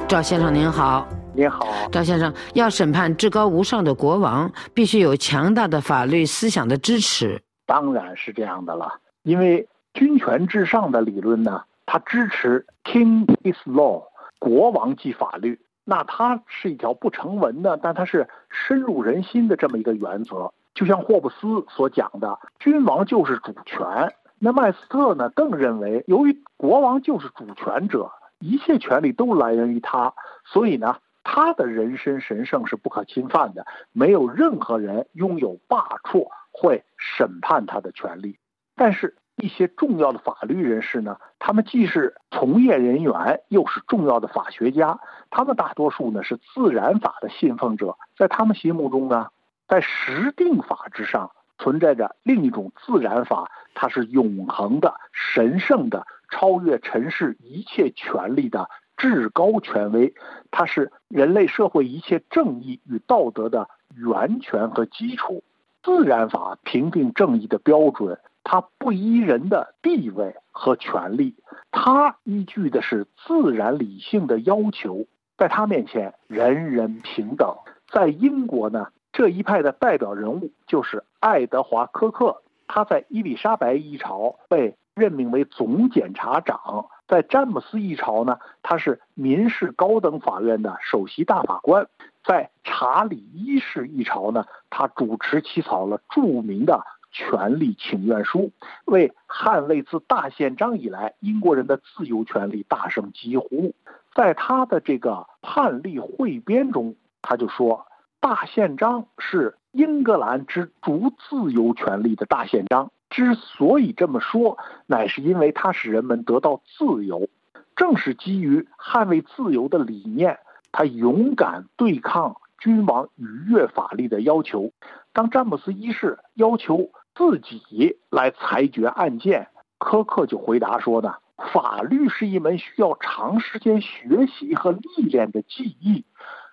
赵先生您好，您好，赵先生要审判至高无上的国王，必须有强大的法律思想的支持。当然是这样的了，因为君权至上的理论呢，它支持 King is law，国王即法律。那它是一条不成文的，但它是深入人心的这么一个原则。就像霍布斯所讲的，君王就是主权。那麦斯特呢，更认为，由于国王就是主权者，一切权利都来源于他，所以呢，他的人身神圣是不可侵犯的，没有任何人拥有罢黜会审判他的权利。但是，一些重要的法律人士呢，他们既是从业人员，又是重要的法学家，他们大多数呢是自然法的信奉者，在他们心目中呢。在实定法之上存在着另一种自然法，它是永恒的、神圣的、超越尘世一切权利的至高权威，它是人类社会一切正义与道德的源泉和基础。自然法评定正义的标准，它不依人的地位和权利，它依据的是自然理性的要求，在它面前人人平等。在英国呢？这一派的代表人物就是爱德华·科克，他在伊丽莎白一朝被任命为总检察长，在詹姆斯一朝呢，他是民事高等法院的首席大法官，在查理一世一朝呢，他主持起草了著名的权利请愿书，为捍卫自大宪章以来英国人的自由权利大声疾呼。在他的这个判例汇编中，他就说。大宪章是英格兰之逐自由权利的大宪章。之所以这么说，乃是因为它使人们得到自由。正是基于捍卫自由的理念，他勇敢对抗君王逾越法律的要求。当詹姆斯一世要求自己来裁决案件，科克就回答说呢：“法律是一门需要长时间学习和历练的技艺，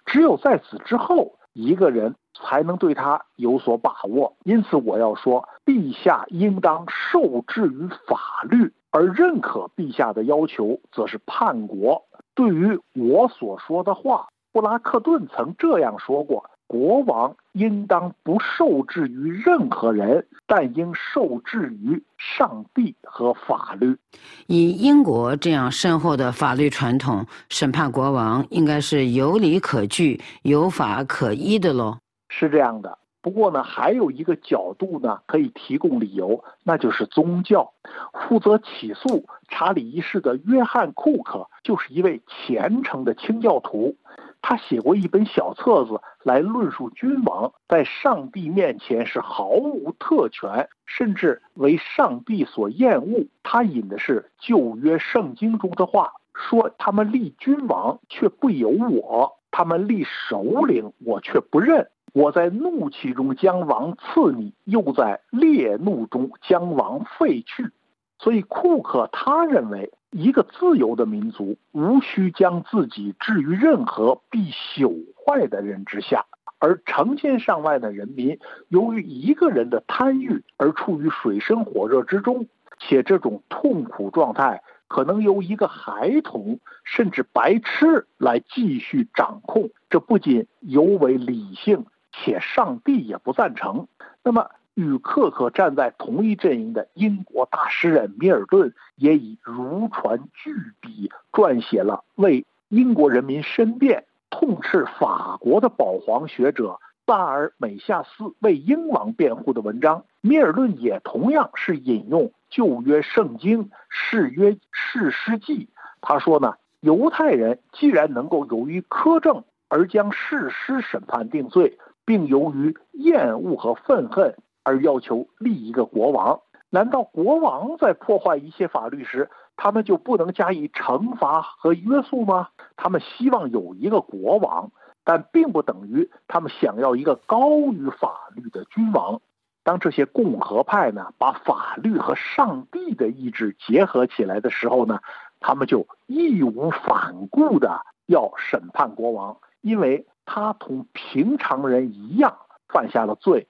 只有在此之后，一个人才能对他有所把握。因此，我要说，陛下应当受制于法律。”而认可陛下的要求，则是叛国。对于我所说的话，布拉克顿曾这样说过：国王应当不受制于任何人，但应受制于上帝和法律。以英国这样深厚的法律传统，审判国王应该是有理可据、有法可依的喽。是这样的。不过呢，还有一个角度呢，可以提供理由，那就是宗教。负责起诉查理一世的约翰·库克就是一位虔诚的清教徒，他写过一本小册子来论述君王在上帝面前是毫无特权，甚至为上帝所厌恶。他引的是旧约圣经中的话，说他们立君王却不由我，他们立首领我却不认。我在怒气中将王赐你，又在烈怒中将王废去。所以，库克他认为，一个自由的民族无需将自己置于任何必朽坏的人之下，而成千上万的人民由于一个人的贪欲而处于水深火热之中，且这种痛苦状态可能由一个孩童甚至白痴来继续掌控。这不仅尤为理性。且上帝也不赞成。那么，与克克站在同一阵营的英国大诗人米尔顿也以如传巨笔撰写了为英国人民申辩、痛斥法国的保皇学者萨尔美夏斯为英王辩护的文章。米尔顿也同样是引用旧约圣经《誓约誓师记》，他说呢：犹太人既然能够由于苛政而将誓师审判定罪。并由于厌恶和愤恨而要求立一个国王，难道国王在破坏一切法律时，他们就不能加以惩罚和约束吗？他们希望有一个国王，但并不等于他们想要一个高于法律的君王。当这些共和派呢，把法律和上帝的意志结合起来的时候呢，他们就义无反顾的要审判国王，因为。他同平常人一样犯下了罪。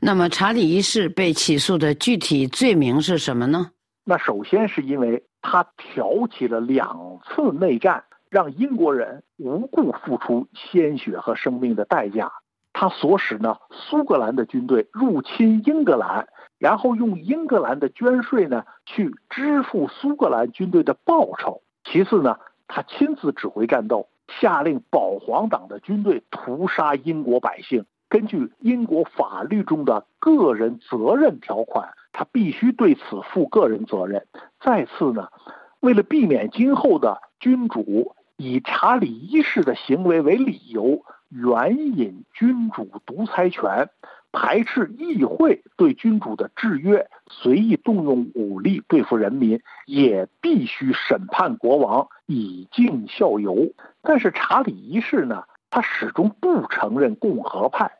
那么，查理一世被起诉的具体罪名是什么呢？那首先是因为他挑起了两次内战，让英国人无故付出鲜血和生命的代价。他所使呢，苏格兰的军队入侵英格兰，然后用英格兰的捐税呢去支付苏格兰军队的报酬。其次呢，他亲自指挥战斗。下令保皇党的军队屠杀英国百姓。根据英国法律中的个人责任条款，他必须对此负个人责任。再次呢，为了避免今后的君主以查理一世的行为为理由，援引君主独裁权。排斥议会对君主的制约，随意动用武力对付人民，也必须审判国王以儆效尤。但是查理一世呢，他始终不承认共和派，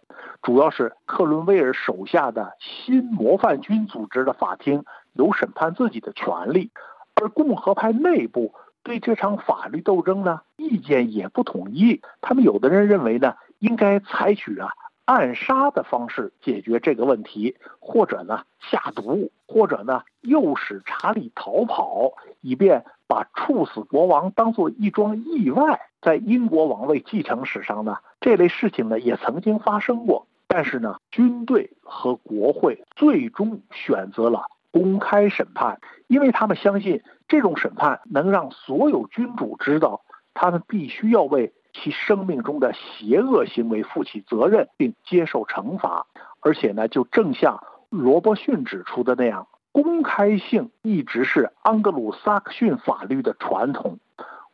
主要是克伦威尔手下的新模范军组织的法庭有审判自己的权利，而共和派内部对这场法律斗争呢，意见也不统一。他们有的人认为呢，应该采取啊。暗杀的方式解决这个问题，或者呢下毒，或者呢诱使查理逃跑，以便把处死国王当做一桩意外。在英国王位继承史上呢，这类事情呢也曾经发生过。但是呢，军队和国会最终选择了公开审判，因为他们相信这种审判能让所有君主知道，他们必须要为。其生命中的邪恶行为负起责任并接受惩罚，而且呢，就正像罗伯逊指出的那样，公开性一直是安格鲁萨克逊法律的传统。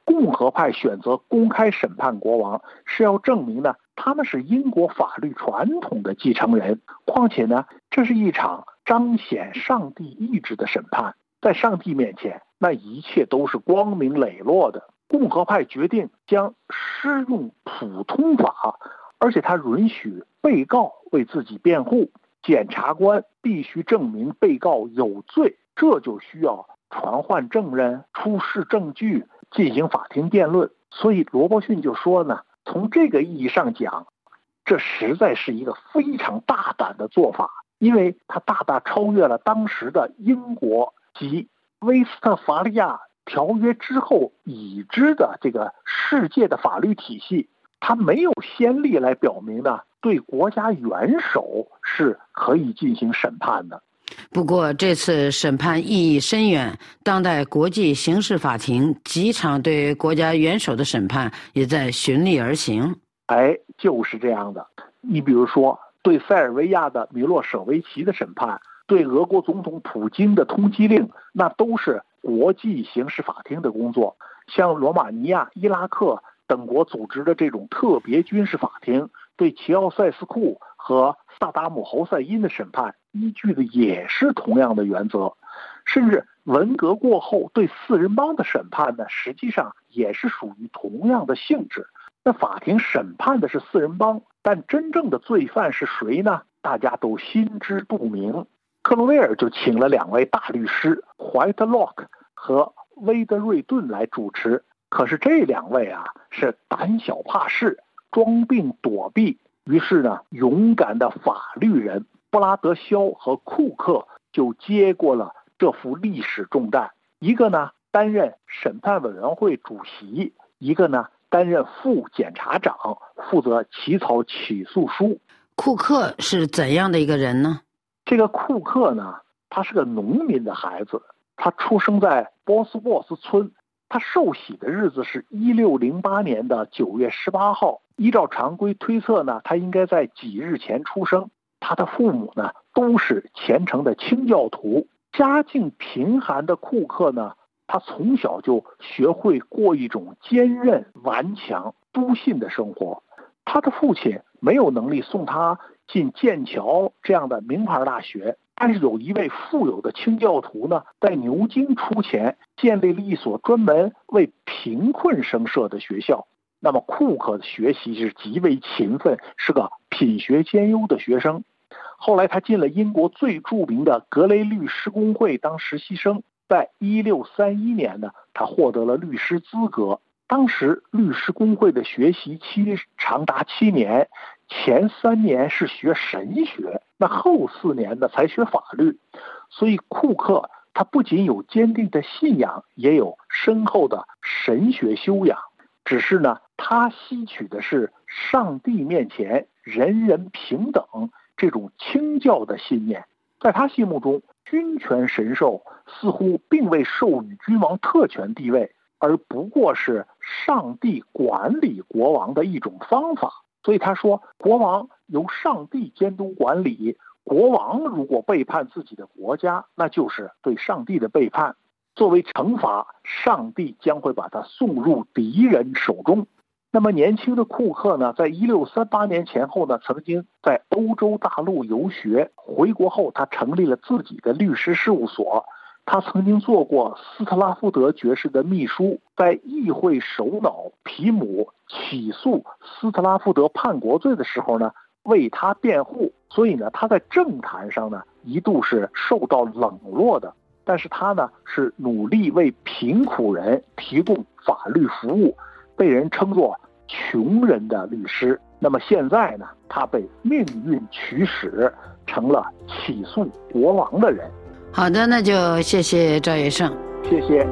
共和派选择公开审判国王，是要证明呢，他们是英国法律传统的继承人。况且呢，这是一场彰显上帝意志的审判，在上帝面前，那一切都是光明磊落的。共和派决定将施用普通法，而且他允许被告为自己辩护。检察官必须证明被告有罪，这就需要传唤证人、出示证据、进行法庭辩论。所以罗伯逊就说呢，从这个意义上讲，这实在是一个非常大胆的做法，因为它大大超越了当时的英国及威斯特伐利亚条约之后已知的这个世界的法律体系，它没有先例来表明呢。对国家元首是可以进行审判的，不过这次审判意义深远。当代国际刑事法庭几场对国家元首的审判也在循例而行。哎，就是这样的。你比如说，对塞尔维亚的米洛舍维奇的审判，对俄国总统普京的通缉令，那都是国际刑事法庭的工作。像罗马尼亚、伊拉克等国组织的这种特别军事法庭。对齐奥塞斯库和萨达姆侯赛因的审判，依据的也是同样的原则，甚至文革过后对四人帮的审判呢，实际上也是属于同样的性质。那法庭审判的是四人帮，但真正的罪犯是谁呢？大家都心知肚明。克罗威尔就请了两位大律师怀特洛克和威德瑞顿来主持，可是这两位啊是胆小怕事。装病躲避，于是呢，勇敢的法律人布拉德肖和库克就接过了这副历史重担。一个呢担任审判委员会主席，一个呢担任副检察长，负责起草起诉书。库克是怎样的一个人呢？这个库克呢，他是个农民的孩子，他出生在波斯沃斯村。他受洗的日子是一六零八年的九月十八号。依照常规推测呢，他应该在几日前出生。他的父母呢都是虔诚的清教徒。家境贫寒的库克呢，他从小就学会过一种坚韧顽强、笃信的生活。他的父亲没有能力送他进剑桥这样的名牌大学。但是有一位富有的清教徒呢，在牛津出钱建立了一所专门为贫困生设的学校。那么库克的学习是极为勤奋，是个品学兼优的学生。后来他进了英国最著名的格雷律师工会当实习生。在一六三一年呢，他获得了律师资格。当时律师工会的学习期长达七年，前三年是学神学，那后四年呢才学法律。所以库克他不仅有坚定的信仰，也有深厚的神学修养。只是呢，他吸取的是上帝面前人人平等这种清教的信念。在他心目中，君权神授似乎并未授予君王特权地位。而不过是上帝管理国王的一种方法，所以他说，国王由上帝监督管理。国王如果背叛自己的国家，那就是对上帝的背叛。作为惩罚，上帝将会把他送入敌人手中。那么，年轻的库克呢，在一六三八年前后呢，曾经在欧洲大陆游学。回国后，他成立了自己的律师事务所。他曾经做过斯特拉夫德爵士的秘书，在议会首脑皮姆起诉斯特拉夫德叛国罪的时候呢，为他辩护。所以呢，他在政坛上呢一度是受到冷落的。但是他呢是努力为贫苦人提供法律服务，被人称作“穷人的律师”。那么现在呢，他被命运驱使，成了起诉国王的人。好的，那就谢谢赵月胜，谢谢。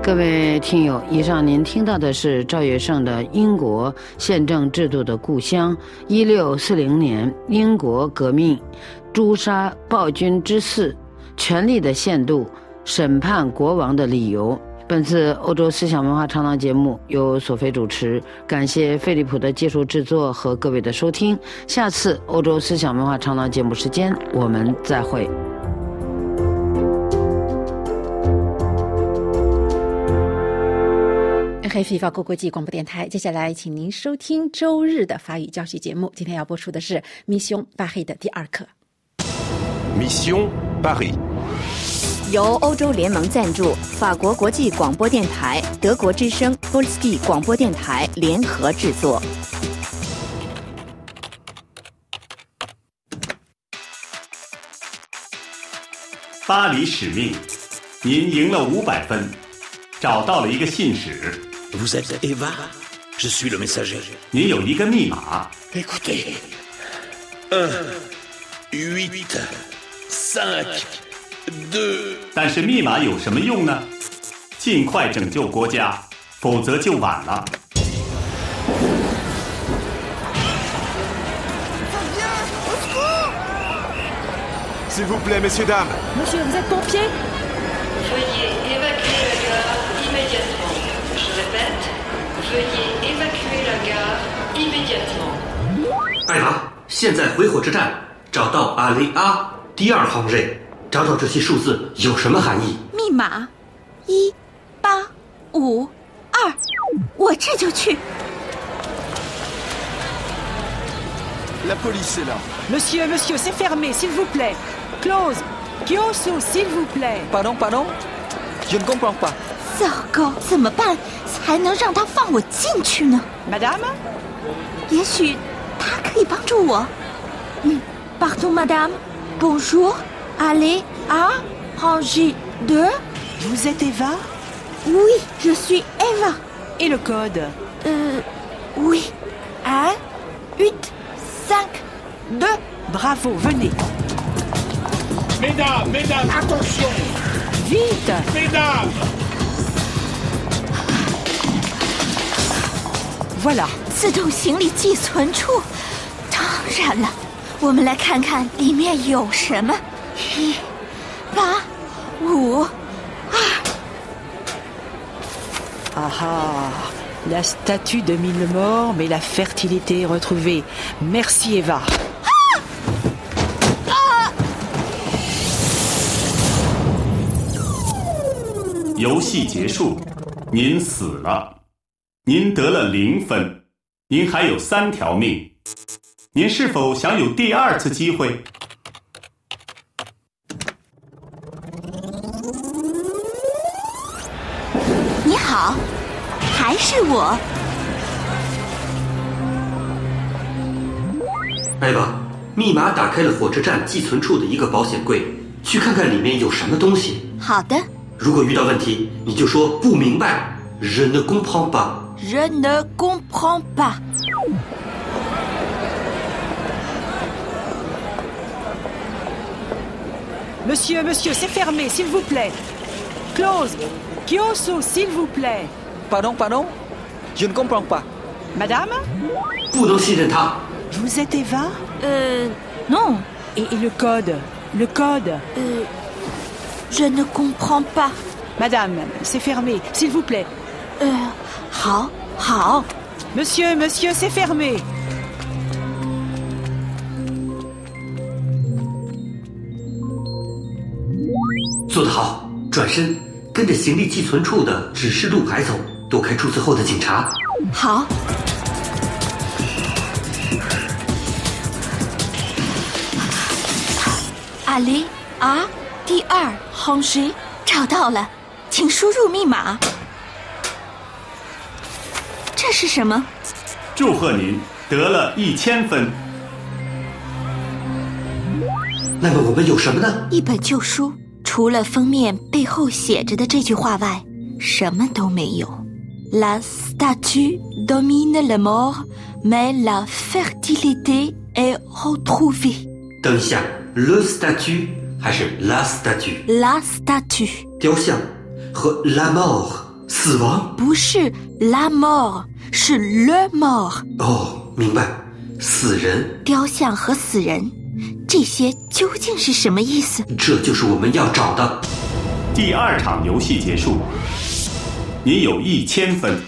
各位听友，以上您听到的是赵月胜的《英国宪政制度的故乡》，一六四零年英国革命，诛杀暴君之四，权力的限度，审判国王的理由。本次欧洲思想文化长廊节目由索菲主持感谢菲利普的技术制作和各位的收听。下次欧洲思想文化长廊节目时间我们再会。黑皮发购国际广播电台接下来请您收听周日的法语教学节目。今天要播出的是米兄巴黑的第二课。米兄巴黑由欧洲联盟赞助，法国国际广播电台、德国之声、波斯蒂广播电台联合制作。巴黎使命，您赢了五百分，找到了一个信使。Vous êtes Eva？Je suis le messager。您有一个密码。Écoutez，un，huit，cinq。但是密码有什么用呢？尽快拯救国家，否则就晚了。S'il vous plaît, messieurs, dames. Monsieur, vous êtes pompier Veuillez évacuer la gare immédiatement. Je répète, veuillez évacuer la gare immédiatement. 艾娃，现在回火车站，找到阿雷阿第二行列，找找这些数字有什么含义？密码一八五二，我这就去。La police est là. Monsieur, monsieur, c'est fermé, s'il vous plaît. Close. Kyosu, s'il vous plaît. Pardon, pardon Je ne comprends pas. 糟糕，怎么办才能让他放我进去呢 Madame 也许他可以帮助我。嗯，Pardon, madame. Bonjour. Allez à ranger deux. Vous êtes Eva Oui, je suis Eva. Et le code Euh, oui. Un, huit, cinq, deux. Bravo, venez. Mesdames, mesdames, attention Vite Mesdames Voilà. 自动行李寄存处。当然了，我们来看看里面有什么。 一、八、五、二。Ah ah La statue domine le mort, mais la fertilité est retrouvée. Merci Eva. 游戏结束，您死了，您得了零分，您还有三条命，您是否想有第二次机会？好，还是我。艾娃，密码打开了火车站寄存处的一个保险柜，去看看里面有什么东西。好的。如果遇到问题，你就说不明白，Je ne comprends pas。Je ne comprends pas。Monsieur, monsieur, c'est fermé, s'il vous plaît. Close. Kyoso, s'il vous plaît. Pardon, pardon? Je ne comprends pas. Madame? Vous êtes Eva? Euh. Non. Et, le code? Le code? Euh. Je ne comprends pas. Madame, c'est fermé, s'il vous plaît. Euh. Ha, ha. Monsieur, monsieur, c'est fermé. 跟着行李寄存处的指示路牌走，躲开注册后的警察。好。Allez à 第二 Hongri 找到了，请输入密码。这是什么？祝贺您得了一千分。那么我们有什么呢？一本旧书，除了封面背后写着的这句话外，什么都没有。La statue domine le mort, mais la fertilité est retrouvée。等一下，le statue 还是 la statue？La statue 雕像和 la mort 死亡？不是 la mort，是 le mort。哦，明白，死人。雕像和死人，这些究竟是什么意思？这就是我们要找的。第二场游戏结束，您有一千分。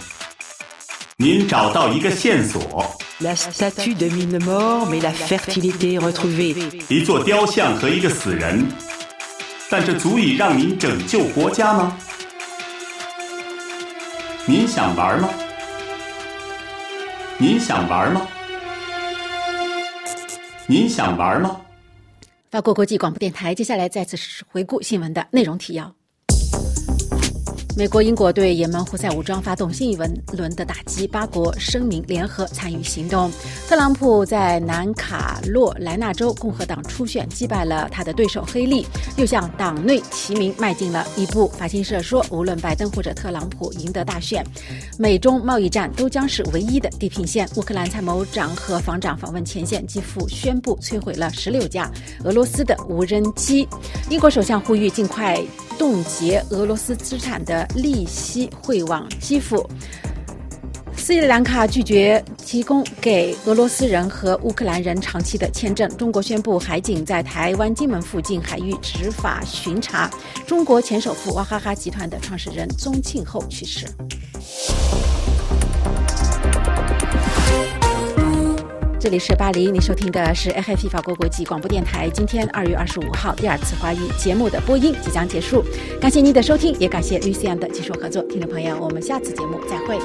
您找到一个线索。La statue domine mort, mais la fertilité retrouvée. 一座雕像和一个死人，但这足以让您拯救国家吗？您想玩吗？您想玩吗？您想玩吗？法国国际广播电台，接下来再次回顾新闻的内容提要。美国、英国对也门胡塞武装发动新一轮轮的打击，八国声明联合参与行动。特朗普在南卡罗来纳州共和党初选击败了他的对手黑利，又向党内提名迈进了一步。法新社说，无论拜登或者特朗普赢得大选，美中贸易战都将是唯一的地平线。乌克兰参谋长和防长访问前线，基辅宣布摧毁了十六架俄罗斯的无人机。英国首相呼吁尽快。冻结俄罗斯资产的利息汇往基辅。斯里兰卡拒绝提供给俄罗斯人和乌克兰人长期的签证。中国宣布海警在台湾金门附近海域执法巡查。中国前首富娃哈哈集团的创始人宗庆后去世。这里是巴黎，您收听的是 AFP 法国国际广播电台。今天二月二十五号，第二次华语节目的播音即将结束，感谢您的收听，也感谢 Lucian 的技术合作。听众朋友，我们下次节目再会。